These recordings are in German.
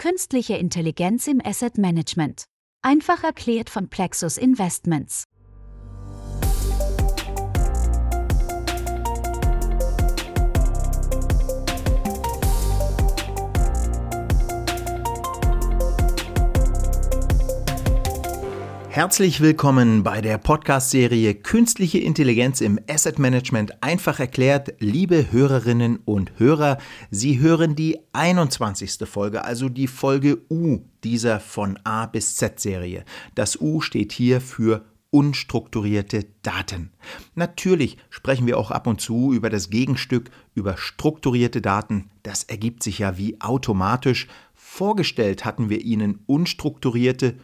Künstliche Intelligenz im Asset Management. Einfach erklärt von Plexus Investments. Herzlich willkommen bei der Podcast-Serie Künstliche Intelligenz im Asset Management einfach erklärt. Liebe Hörerinnen und Hörer, Sie hören die 21. Folge, also die Folge U dieser von A bis Z-Serie. Das U steht hier für unstrukturierte Daten. Natürlich sprechen wir auch ab und zu über das Gegenstück, über strukturierte Daten. Das ergibt sich ja wie automatisch. Vorgestellt hatten wir Ihnen unstrukturierte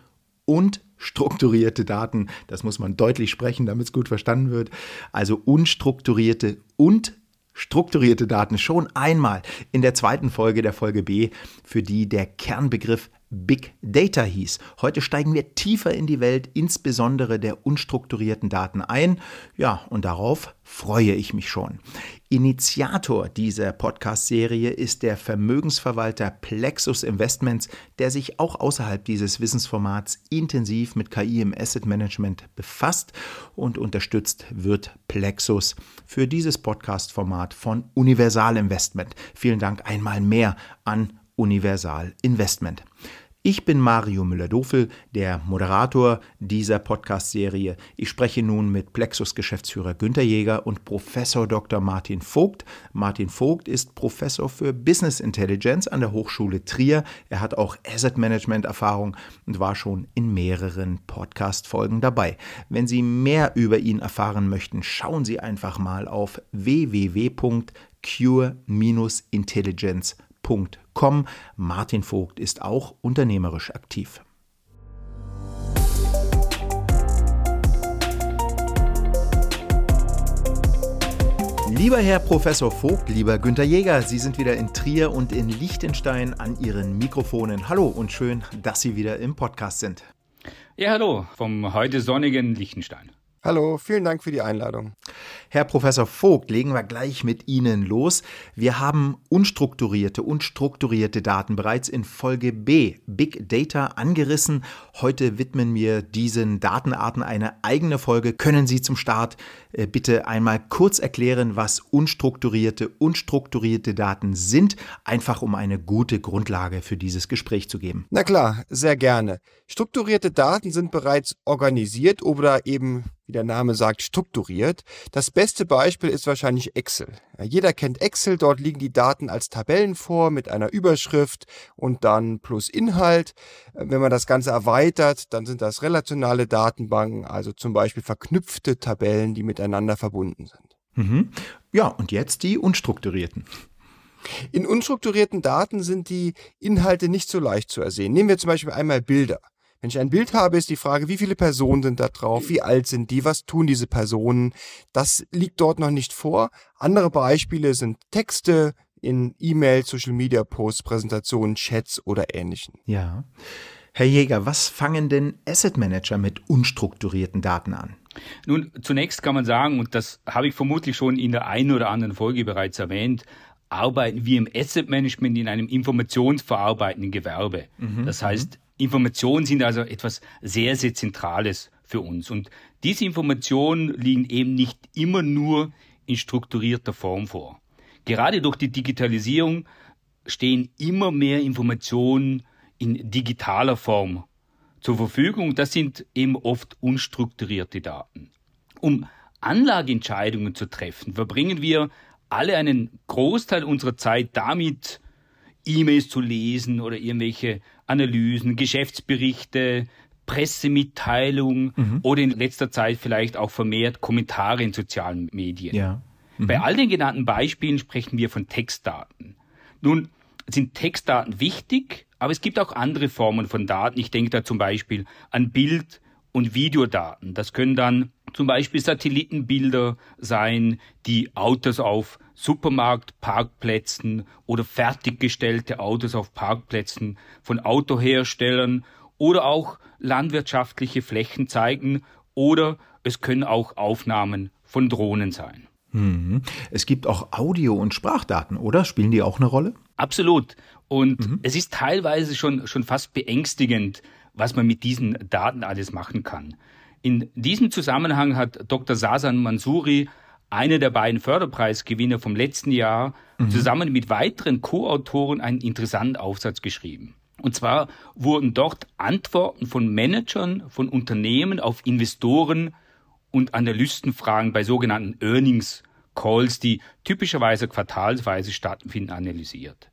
und strukturierte Daten, das muss man deutlich sprechen, damit es gut verstanden wird, also unstrukturierte und strukturierte Daten schon einmal in der zweiten Folge der Folge B, für die der Kernbegriff Big Data hieß. Heute steigen wir tiefer in die Welt, insbesondere der unstrukturierten Daten ein. Ja, und darauf freue ich mich schon. Initiator dieser Podcast-Serie ist der Vermögensverwalter Plexus Investments, der sich auch außerhalb dieses Wissensformats intensiv mit KI im Asset Management befasst und unterstützt wird Plexus für dieses Podcast-Format von Universal Investment. Vielen Dank einmal mehr an Universal Investment. Ich bin Mario Müller-Dofel, der Moderator dieser Podcast-Serie. Ich spreche nun mit Plexus-Geschäftsführer Günter Jäger und Professor Dr. Martin Vogt. Martin Vogt ist Professor für Business Intelligence an der Hochschule Trier. Er hat auch Asset Management-Erfahrung und war schon in mehreren Podcast-Folgen dabei. Wenn Sie mehr über ihn erfahren möchten, schauen Sie einfach mal auf www.cure-intelligence.com www.vogt.com. Martin Vogt ist auch unternehmerisch aktiv. Lieber Herr Professor Vogt, lieber Günter Jäger, Sie sind wieder in Trier und in Liechtenstein an Ihren Mikrofonen. Hallo und schön, dass Sie wieder im Podcast sind. Ja, hallo vom heute sonnigen Liechtenstein. Hallo, vielen Dank für die Einladung. Herr Professor Vogt, legen wir gleich mit Ihnen los. Wir haben unstrukturierte und strukturierte Daten bereits in Folge B, Big Data, angerissen. Heute widmen wir diesen Datenarten eine eigene Folge. Können Sie zum Start äh, bitte einmal kurz erklären, was unstrukturierte und strukturierte Daten sind, einfach um eine gute Grundlage für dieses Gespräch zu geben? Na klar, sehr gerne. Strukturierte Daten sind bereits organisiert oder eben wie der Name sagt, strukturiert. Das beste Beispiel ist wahrscheinlich Excel. Jeder kennt Excel, dort liegen die Daten als Tabellen vor mit einer Überschrift und dann plus Inhalt. Wenn man das Ganze erweitert, dann sind das relationale Datenbanken, also zum Beispiel verknüpfte Tabellen, die miteinander verbunden sind. Mhm. Ja, und jetzt die unstrukturierten. In unstrukturierten Daten sind die Inhalte nicht so leicht zu ersehen. Nehmen wir zum Beispiel einmal Bilder. Wenn ich ein Bild habe, ist die Frage, wie viele Personen sind da drauf, wie alt sind die, was tun diese Personen. Das liegt dort noch nicht vor. Andere Beispiele sind Texte in E-Mails, Social Media Posts, Präsentationen, Chats oder ähnlichen. Ja. Herr Jäger, was fangen denn Asset Manager mit unstrukturierten Daten an? Nun, zunächst kann man sagen, und das habe ich vermutlich schon in der einen oder anderen Folge bereits erwähnt, arbeiten wir im Asset Management in einem informationsverarbeitenden Gewerbe. Mhm. Das heißt, Informationen sind also etwas sehr, sehr Zentrales für uns. Und diese Informationen liegen eben nicht immer nur in strukturierter Form vor. Gerade durch die Digitalisierung stehen immer mehr Informationen in digitaler Form zur Verfügung. Das sind eben oft unstrukturierte Daten. Um Anlageentscheidungen zu treffen, verbringen wir alle einen Großteil unserer Zeit damit, E-Mails zu lesen oder irgendwelche Analysen, Geschäftsberichte, Pressemitteilungen mhm. oder in letzter Zeit vielleicht auch vermehrt Kommentare in sozialen Medien. Ja. Mhm. Bei all den genannten Beispielen sprechen wir von Textdaten. Nun sind Textdaten wichtig, aber es gibt auch andere Formen von Daten. Ich denke da zum Beispiel an Bild- und Videodaten. Das können dann zum Beispiel Satellitenbilder sein, die Autos auf Supermarktparkplätzen oder fertiggestellte Autos auf Parkplätzen von Autoherstellern oder auch landwirtschaftliche Flächen zeigen oder es können auch Aufnahmen von Drohnen sein. Mhm. Es gibt auch Audio- und Sprachdaten, oder? Spielen die auch eine Rolle? Absolut. Und mhm. es ist teilweise schon, schon fast beängstigend, was man mit diesen Daten alles machen kann. In diesem Zusammenhang hat Dr. Sasan Mansouri, einer der beiden Förderpreisgewinner vom letzten Jahr, mhm. zusammen mit weiteren Co-Autoren einen interessanten Aufsatz geschrieben. Und zwar wurden dort Antworten von Managern von Unternehmen auf Investoren und Analystenfragen bei sogenannten Earnings Calls, die typischerweise quartalsweise stattfinden, analysiert.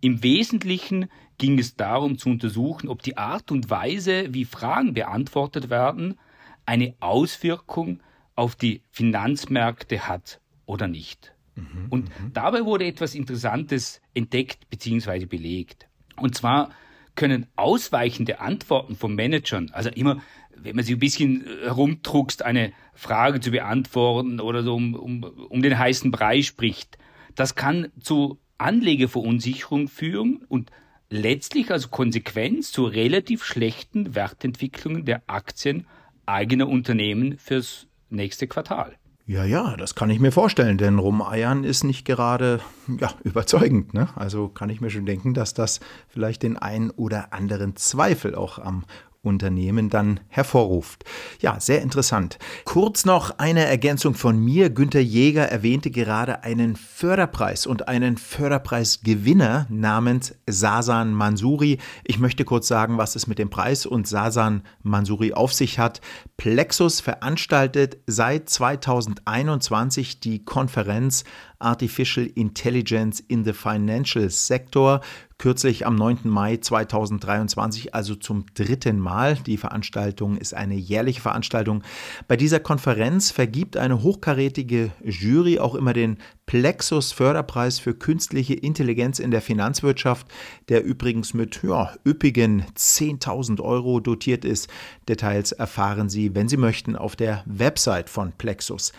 Im Wesentlichen ging es darum zu untersuchen, ob die Art und Weise, wie Fragen beantwortet werden, eine Auswirkung auf die Finanzmärkte hat oder nicht. Mhm, und mhm. dabei wurde etwas Interessantes entdeckt bzw. belegt. Und zwar können ausweichende Antworten von Managern, also immer, wenn man sich ein bisschen herumdruckst, eine Frage zu beantworten oder so um, um, um den heißen Brei spricht, das kann zu Anlegerverunsicherung führen und letztlich als Konsequenz zu relativ schlechten Wertentwicklungen der Aktien eigener Unternehmen fürs nächste Quartal. Ja, ja, das kann ich mir vorstellen, denn Rumeiern ist nicht gerade ja, überzeugend. Ne? Also kann ich mir schon denken, dass das vielleicht den einen oder anderen Zweifel auch am Unternehmen dann hervorruft. Ja, sehr interessant. Kurz noch eine Ergänzung von mir. Günter Jäger erwähnte gerade einen Förderpreis und einen Förderpreisgewinner namens Sasan Mansuri. Ich möchte kurz sagen, was es mit dem Preis und Sasan Mansuri auf sich hat. Plexus veranstaltet seit 2021 die Konferenz Artificial Intelligence in the Financial Sector. Kürzlich am 9. Mai 2023, also zum dritten Mal. Die Veranstaltung ist eine jährliche Veranstaltung. Bei dieser Konferenz vergibt eine hochkarätige Jury auch immer den Plexus Förderpreis für künstliche Intelligenz in der Finanzwirtschaft, der übrigens mit ja, üppigen 10.000 Euro dotiert ist. Details erfahren Sie, wenn Sie möchten, auf der Website von Plexus.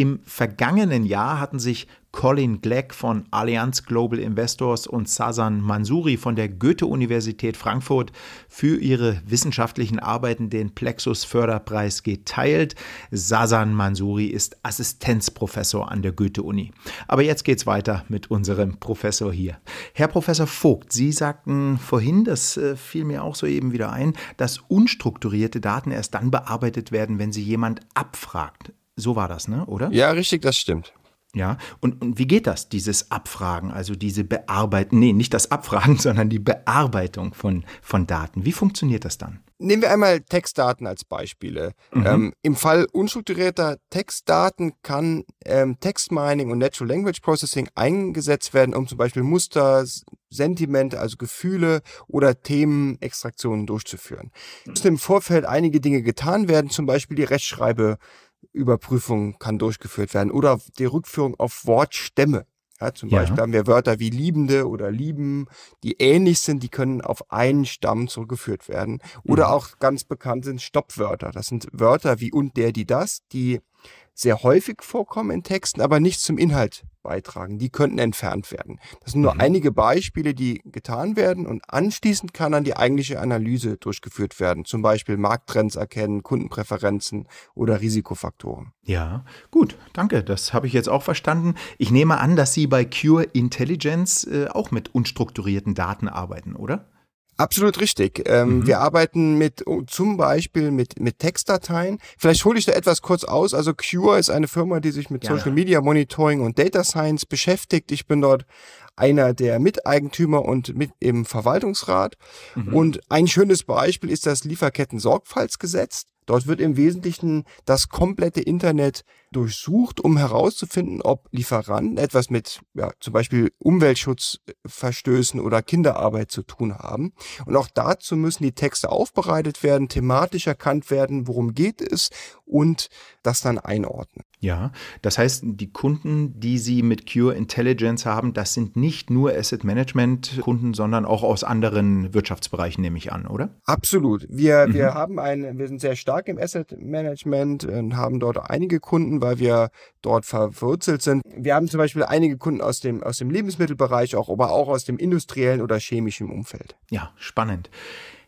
Im vergangenen Jahr hatten sich Colin Gleck von Allianz Global Investors und Sasan Mansouri von der Goethe-Universität Frankfurt für ihre wissenschaftlichen Arbeiten den Plexus Förderpreis geteilt. Sasan Mansouri ist Assistenzprofessor an der Goethe-Uni. Aber jetzt geht's weiter mit unserem Professor hier. Herr Professor Vogt, Sie sagten vorhin, das äh, fiel mir auch soeben wieder ein, dass unstrukturierte Daten erst dann bearbeitet werden, wenn sie jemand abfragt. So war das, ne? Oder? Ja, richtig, das stimmt. Ja, und, und wie geht das, dieses Abfragen, also diese Bearbeitung, nee, nicht das Abfragen, sondern die Bearbeitung von, von Daten. Wie funktioniert das dann? Nehmen wir einmal Textdaten als Beispiele. Mhm. Ähm, Im Fall unstrukturierter Textdaten kann ähm, Textmining und Natural Language Processing eingesetzt werden, um zum Beispiel Muster, Sentimente, also Gefühle oder Themenextraktionen durchzuführen. Es müssen im Vorfeld einige Dinge getan werden, zum Beispiel die Rechtschreibe Überprüfung kann durchgeführt werden oder die Rückführung auf Wortstämme. Ja, zum ja. Beispiel haben wir Wörter wie Liebende oder Lieben, die ähnlich sind, die können auf einen Stamm zurückgeführt werden. Oder mhm. auch ganz bekannt sind Stoppwörter. Das sind Wörter wie und der, die das, die sehr häufig vorkommen in Texten, aber nicht zum Inhalt beitragen. Die könnten entfernt werden. Das sind nur mhm. einige Beispiele, die getan werden und anschließend kann dann die eigentliche Analyse durchgeführt werden. Zum Beispiel Markttrends erkennen, Kundenpräferenzen oder Risikofaktoren. Ja, gut, danke. Das habe ich jetzt auch verstanden. Ich nehme an, dass Sie bei Cure Intelligence äh, auch mit unstrukturierten Daten arbeiten, oder? Absolut richtig. Ähm, mhm. Wir arbeiten mit oh, zum Beispiel mit, mit Textdateien. Vielleicht hole ich da etwas kurz aus. Also Cure ist eine Firma, die sich mit Gerne. Social Media Monitoring und Data Science beschäftigt. Ich bin dort einer der Miteigentümer und mit im Verwaltungsrat. Mhm. Und ein schönes Beispiel ist das Lieferketten-Sorgfaltsgesetz. Dort wird im Wesentlichen das komplette Internet durchsucht, um herauszufinden, ob Lieferanten etwas mit ja, zum Beispiel Umweltschutzverstößen oder Kinderarbeit zu tun haben. Und auch dazu müssen die Texte aufbereitet werden, thematisch erkannt werden, worum geht es und das dann einordnen. Ja, das heißt, die Kunden, die Sie mit Cure Intelligence haben, das sind nicht nur Asset Management Kunden, sondern auch aus anderen Wirtschaftsbereichen, nehme ich an, oder? Absolut. Wir, mhm. wir haben ein, wir sind sehr stark im Asset Management und haben dort einige Kunden, weil wir dort verwurzelt sind. Wir haben zum Beispiel einige Kunden aus dem, aus dem Lebensmittelbereich, auch, aber auch aus dem industriellen oder chemischen Umfeld. Ja, spannend.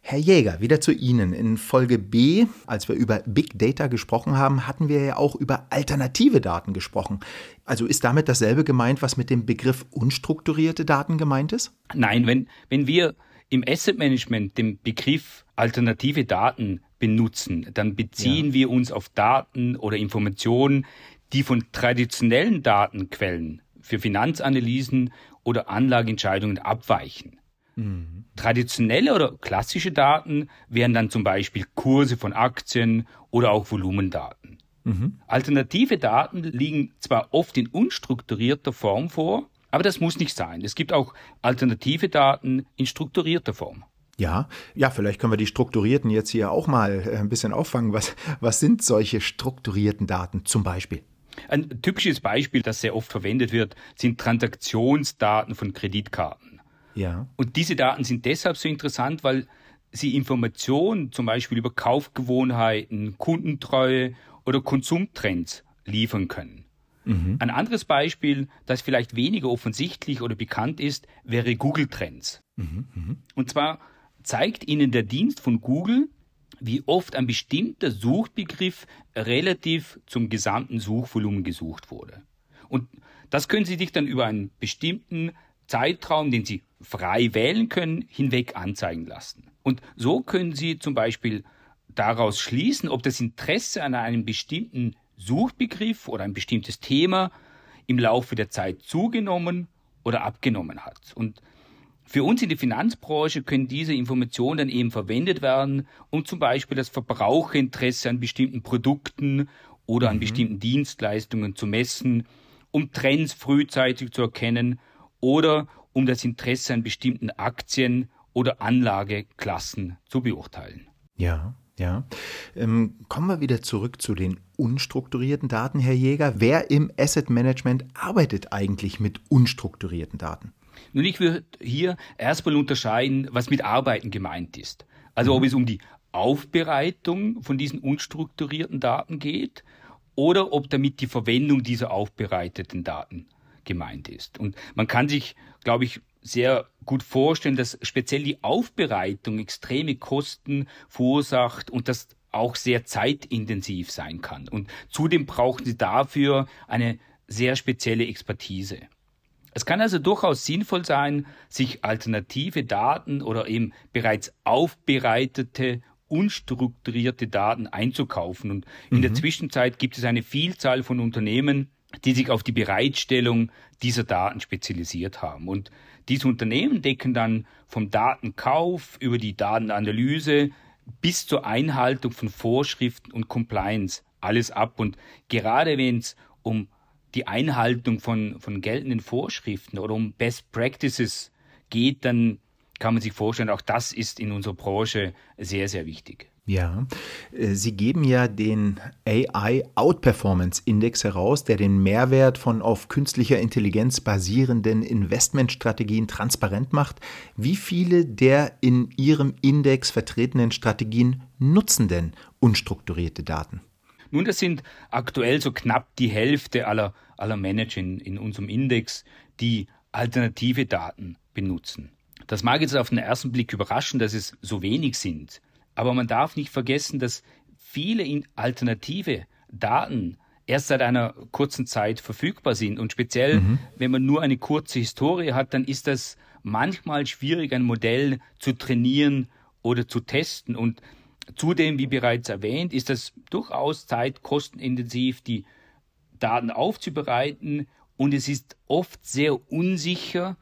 Herr Jäger, wieder zu Ihnen. In Folge B, als wir über Big Data gesprochen haben, hatten wir ja auch über alternative Daten gesprochen. Also ist damit dasselbe gemeint, was mit dem Begriff unstrukturierte Daten gemeint ist? Nein, wenn, wenn wir im Asset Management den Begriff alternative Daten benutzen, dann beziehen ja. wir uns auf Daten oder Informationen, die von traditionellen Datenquellen für Finanzanalysen oder Anlageentscheidungen abweichen. Mhm. Traditionelle oder klassische Daten wären dann zum Beispiel Kurse von Aktien oder auch Volumendaten. Mhm. Alternative Daten liegen zwar oft in unstrukturierter Form vor, aber das muss nicht sein. Es gibt auch alternative Daten in strukturierter Form. Ja, ja, vielleicht können wir die strukturierten jetzt hier auch mal äh, ein bisschen auffangen. Was, was sind solche strukturierten Daten zum Beispiel? Ein typisches Beispiel, das sehr oft verwendet wird, sind Transaktionsdaten von Kreditkarten. Ja. Und diese Daten sind deshalb so interessant, weil sie Informationen zum Beispiel über Kaufgewohnheiten, Kundentreue oder Konsumtrends liefern können. Mhm. Ein anderes Beispiel, das vielleicht weniger offensichtlich oder bekannt ist, wäre Google Trends. Mhm. Mhm. Und zwar zeigt Ihnen der Dienst von Google, wie oft ein bestimmter Suchbegriff relativ zum gesamten Suchvolumen gesucht wurde. Und das können Sie sich dann über einen bestimmten Zeitraum, den Sie frei wählen können, hinweg anzeigen lassen. Und so können Sie zum Beispiel daraus schließen, ob das Interesse an einem bestimmten Suchbegriff oder ein bestimmtes Thema im Laufe der Zeit zugenommen oder abgenommen hat. Und für uns in der Finanzbranche können diese Informationen dann eben verwendet werden, um zum Beispiel das Verbraucherinteresse an bestimmten Produkten oder an mhm. bestimmten Dienstleistungen zu messen, um Trends frühzeitig zu erkennen oder um das Interesse an bestimmten Aktien oder Anlageklassen zu beurteilen. Ja, ja. Ähm, kommen wir wieder zurück zu den unstrukturierten Daten, Herr Jäger. Wer im Asset Management arbeitet eigentlich mit unstrukturierten Daten? Nun, ich würde hier erstmal unterscheiden, was mit Arbeiten gemeint ist. Also mhm. ob es um die Aufbereitung von diesen unstrukturierten Daten geht oder ob damit die Verwendung dieser aufbereiteten Daten gemeint ist. Und man kann sich, glaube ich, sehr gut vorstellen, dass speziell die Aufbereitung extreme Kosten verursacht und das auch sehr zeitintensiv sein kann. Und zudem brauchen sie dafür eine sehr spezielle Expertise. Es kann also durchaus sinnvoll sein, sich alternative Daten oder eben bereits aufbereitete, unstrukturierte Daten einzukaufen. Und in mhm. der Zwischenzeit gibt es eine Vielzahl von Unternehmen, die sich auf die Bereitstellung dieser Daten spezialisiert haben. Und diese Unternehmen decken dann vom Datenkauf über die Datenanalyse bis zur Einhaltung von Vorschriften und Compliance alles ab. Und gerade wenn es um die Einhaltung von, von geltenden Vorschriften oder um Best Practices geht, dann kann man sich vorstellen, auch das ist in unserer Branche sehr, sehr wichtig. Ja, äh, Sie geben ja den AI Outperformance Index heraus, der den Mehrwert von auf künstlicher Intelligenz basierenden Investmentstrategien transparent macht. Wie viele der in Ihrem Index vertretenen Strategien nutzen denn unstrukturierte Daten? Nun, das sind aktuell so knapp die Hälfte aller, aller Manager in, in unserem Index, die alternative Daten benutzen. Das mag jetzt auf den ersten Blick überraschen, dass es so wenig sind. Aber man darf nicht vergessen, dass viele alternative Daten erst seit einer kurzen Zeit verfügbar sind. Und speziell, mhm. wenn man nur eine kurze Historie hat, dann ist das manchmal schwierig, ein Modell zu trainieren oder zu testen. Und zudem, wie bereits erwähnt, ist das durchaus zeitkostenintensiv, die Daten aufzubereiten. Und es ist oft sehr unsicher,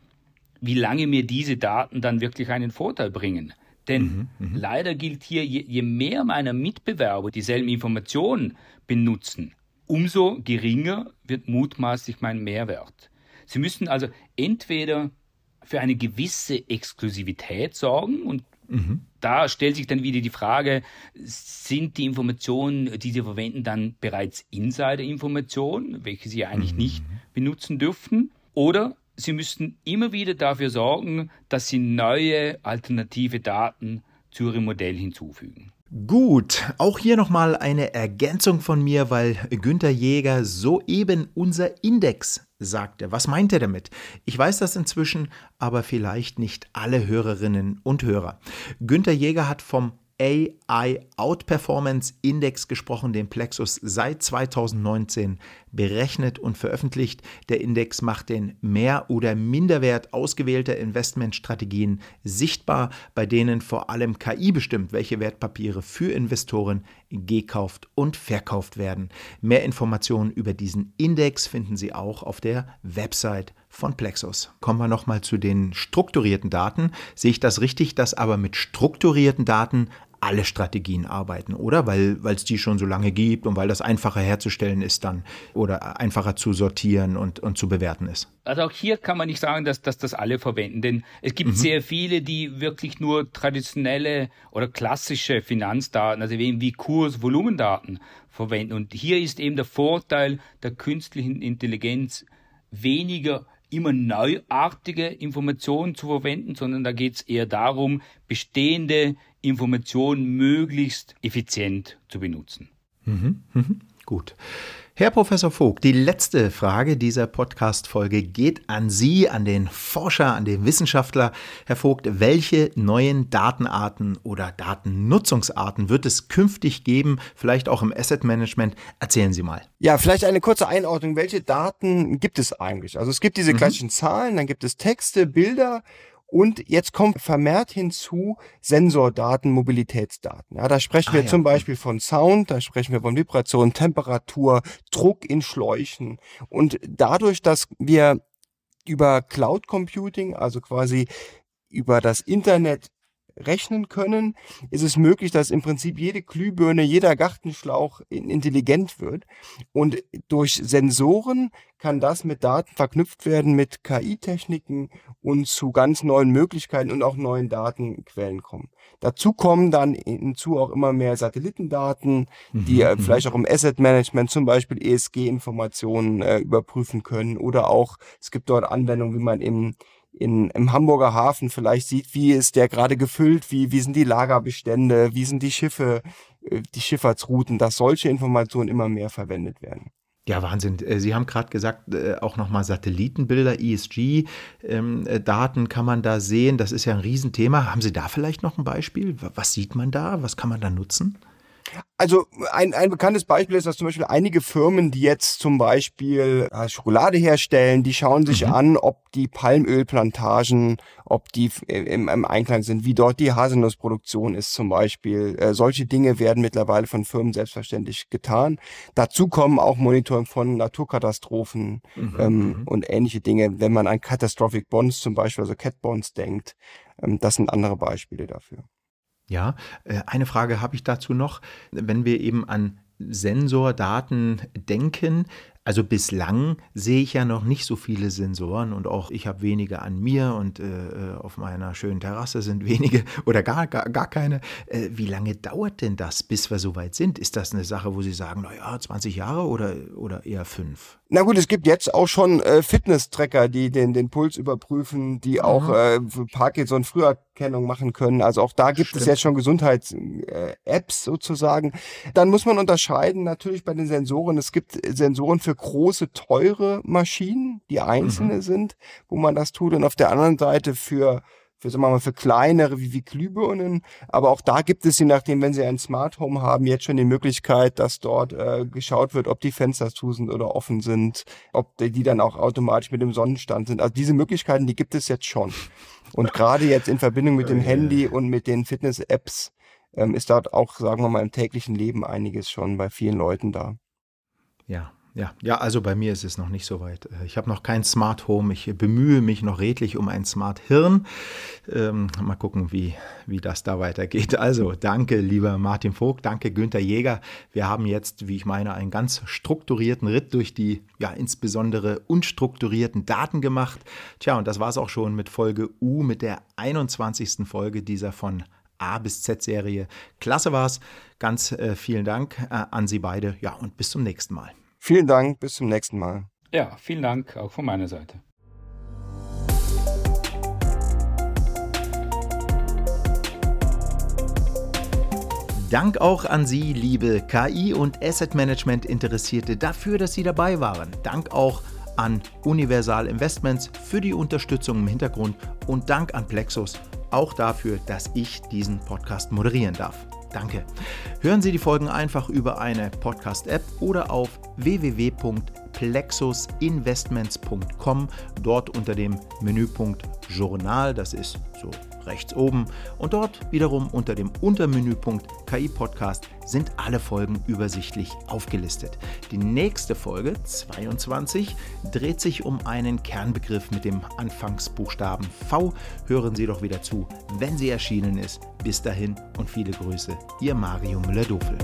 wie lange mir diese Daten dann wirklich einen Vorteil bringen. Denn mhm, mhm, leider gilt hier, je, je mehr meiner Mitbewerber dieselben Informationen benutzen, umso geringer wird mutmaßlich mein Mehrwert. Sie müssen also entweder für eine gewisse Exklusivität sorgen und mhm. da stellt sich dann wieder die Frage, sind die Informationen, die Sie verwenden, dann bereits Insider-Informationen, welche Sie eigentlich mhm. nicht benutzen dürfen? Oder Sie müssten immer wieder dafür sorgen, dass Sie neue alternative Daten zu Ihrem Modell hinzufügen. Gut, auch hier nochmal eine Ergänzung von mir, weil Günther Jäger soeben unser Index sagt er. Was meint er damit? Ich weiß das inzwischen, aber vielleicht nicht alle Hörerinnen und Hörer. Günter Jäger hat vom AI Outperformance Index gesprochen, den Plexus seit 2019 berechnet und veröffentlicht. Der Index macht den Mehr- oder Minderwert ausgewählter Investmentstrategien sichtbar, bei denen vor allem KI bestimmt, welche Wertpapiere für Investoren gekauft und verkauft werden. Mehr Informationen über diesen Index finden Sie auch auf der Website von Plexus. Kommen wir nochmal zu den strukturierten Daten. Sehe ich das richtig, dass aber mit strukturierten Daten alle Strategien arbeiten, oder? Weil es die schon so lange gibt und weil das einfacher herzustellen ist dann oder einfacher zu sortieren und, und zu bewerten ist. Also auch hier kann man nicht sagen, dass, dass das alle verwenden, denn es gibt mhm. sehr viele, die wirklich nur traditionelle oder klassische Finanzdaten, also wie Kurs, Volumendaten verwenden. Und hier ist eben der Vorteil der künstlichen Intelligenz weniger immer neuartige Informationen zu verwenden, sondern da geht es eher darum, bestehende Informationen möglichst effizient zu benutzen. Mhm, mhm, gut. Herr Professor Vogt, die letzte Frage dieser Podcast-Folge geht an Sie, an den Forscher, an den Wissenschaftler. Herr Vogt, welche neuen Datenarten oder Datennutzungsarten wird es künftig geben, vielleicht auch im Asset Management? Erzählen Sie mal. Ja, vielleicht eine kurze Einordnung. Welche Daten gibt es eigentlich? Also es gibt diese mhm. klassischen Zahlen, dann gibt es Texte, Bilder und jetzt kommt vermehrt hinzu Sensordaten, Mobilitätsdaten. Ja, da sprechen ah, wir ja. zum Beispiel von Sound, da sprechen wir von Vibration, Temperatur, Druck in Schläuchen. Und dadurch, dass wir über Cloud Computing, also quasi über das Internet rechnen können, ist es möglich, dass im Prinzip jede Glühbirne, jeder Gartenschlauch intelligent wird. Und durch Sensoren kann das mit Daten verknüpft werden, mit KI-Techniken und zu ganz neuen Möglichkeiten und auch neuen Datenquellen kommen. Dazu kommen dann hinzu auch immer mehr Satellitendaten, die mhm. mhm. vielleicht auch im Asset Management zum Beispiel ESG-Informationen äh, überprüfen können oder auch, es gibt dort Anwendungen, wie man im in, im Hamburger Hafen vielleicht sieht, wie ist der gerade gefüllt, wie, wie sind die Lagerbestände, wie sind die Schiffe, äh, die Schifffahrtsrouten, dass solche Informationen immer mehr verwendet werden. Ja, Wahnsinn. Äh, Sie haben gerade gesagt, äh, auch nochmal Satellitenbilder, ESG-Daten ähm, kann man da sehen. Das ist ja ein Riesenthema. Haben Sie da vielleicht noch ein Beispiel? Was sieht man da? Was kann man da nutzen? Also ein, ein bekanntes Beispiel ist, dass zum Beispiel einige Firmen, die jetzt zum Beispiel äh, Schokolade herstellen, die schauen sich mhm. an, ob die Palmölplantagen, ob die im, im, Einklang sind, wie dort die Haselnussproduktion ist zum Beispiel. Äh, solche Dinge werden mittlerweile von Firmen selbstverständlich getan. Dazu kommen auch Monitoring von Naturkatastrophen mhm. ähm, mhm. und ähnliche Dinge, wenn man an Catastrophic Bonds zum Beispiel, also Cat Bonds denkt. Ähm, das sind andere Beispiele dafür. Ja, äh, eine Frage habe ich dazu noch. Wenn wir eben an Sensordaten denken, also bislang sehe ich ja noch nicht so viele Sensoren und auch ich habe wenige an mir und äh, äh auf meiner schönen Terrasse sind wenige oder gar, gar, gar keine. Äh, wie lange dauert denn das, bis wir so weit sind? Ist das eine Sache, wo Sie sagen, naja, 20 Jahre oder, oder eher fünf? Na gut, es gibt jetzt auch schon äh, Fitness-Tracker, die den, den Puls überprüfen, die auch äh, Parkinson Früherkennung machen können. Also auch da gibt Stimmt. es jetzt schon Gesundheits-Apps sozusagen. Dann muss man unterscheiden natürlich bei den Sensoren. Es gibt Sensoren für große, teure Maschinen, die einzelne mhm. sind, wo man das tut. Und auf der anderen Seite für für, sagen wir mal, für kleinere wie, wie Glühbirnen. Aber auch da gibt es, je nachdem, wenn Sie ein Smart Home haben, jetzt schon die Möglichkeit, dass dort äh, geschaut wird, ob die Fenster zu sind oder offen sind, ob die, dann auch automatisch mit dem Sonnenstand sind. Also diese Möglichkeiten, die gibt es jetzt schon. Und gerade jetzt in Verbindung mit dem Handy und mit den Fitness-Apps ähm, ist dort auch, sagen wir mal, im täglichen Leben einiges schon bei vielen Leuten da. Ja, ja, ja, also bei mir ist es noch nicht so weit. Äh, ich habe noch kein Smart Home. Ich bemühe mich noch redlich um ein Smart Hirn. Ähm, mal gucken, wie, wie das da weitergeht. Also, danke, lieber Martin Vogt. Danke, Günther Jäger. Wir haben jetzt, wie ich meine, einen ganz strukturierten Ritt durch die, ja, insbesondere unstrukturierten Daten gemacht. Tja, und das war es auch schon mit Folge U, mit der 21. Folge dieser von A bis Z-Serie. Klasse war's. Ganz äh, vielen Dank äh, an Sie beide. Ja, und bis zum nächsten Mal. Vielen Dank, bis zum nächsten Mal. Ja, vielen Dank auch von meiner Seite. Dank auch an Sie, liebe KI- und Asset Management-Interessierte, dafür, dass Sie dabei waren. Dank auch an Universal Investments für die Unterstützung im Hintergrund und Dank an Plexus auch dafür, dass ich diesen Podcast moderieren darf. Danke. Hören Sie die Folgen einfach über eine Podcast-App oder auf www.plexusinvestments.com, dort unter dem Menüpunkt Journal, das ist so rechts oben. Und dort wiederum unter dem Untermenüpunkt KI Podcast sind alle Folgen übersichtlich aufgelistet. Die nächste Folge, 22, dreht sich um einen Kernbegriff mit dem Anfangsbuchstaben V. Hören Sie doch wieder zu, wenn sie erschienen ist. Bis dahin und viele Grüße, Ihr Mario Müller-Dofel.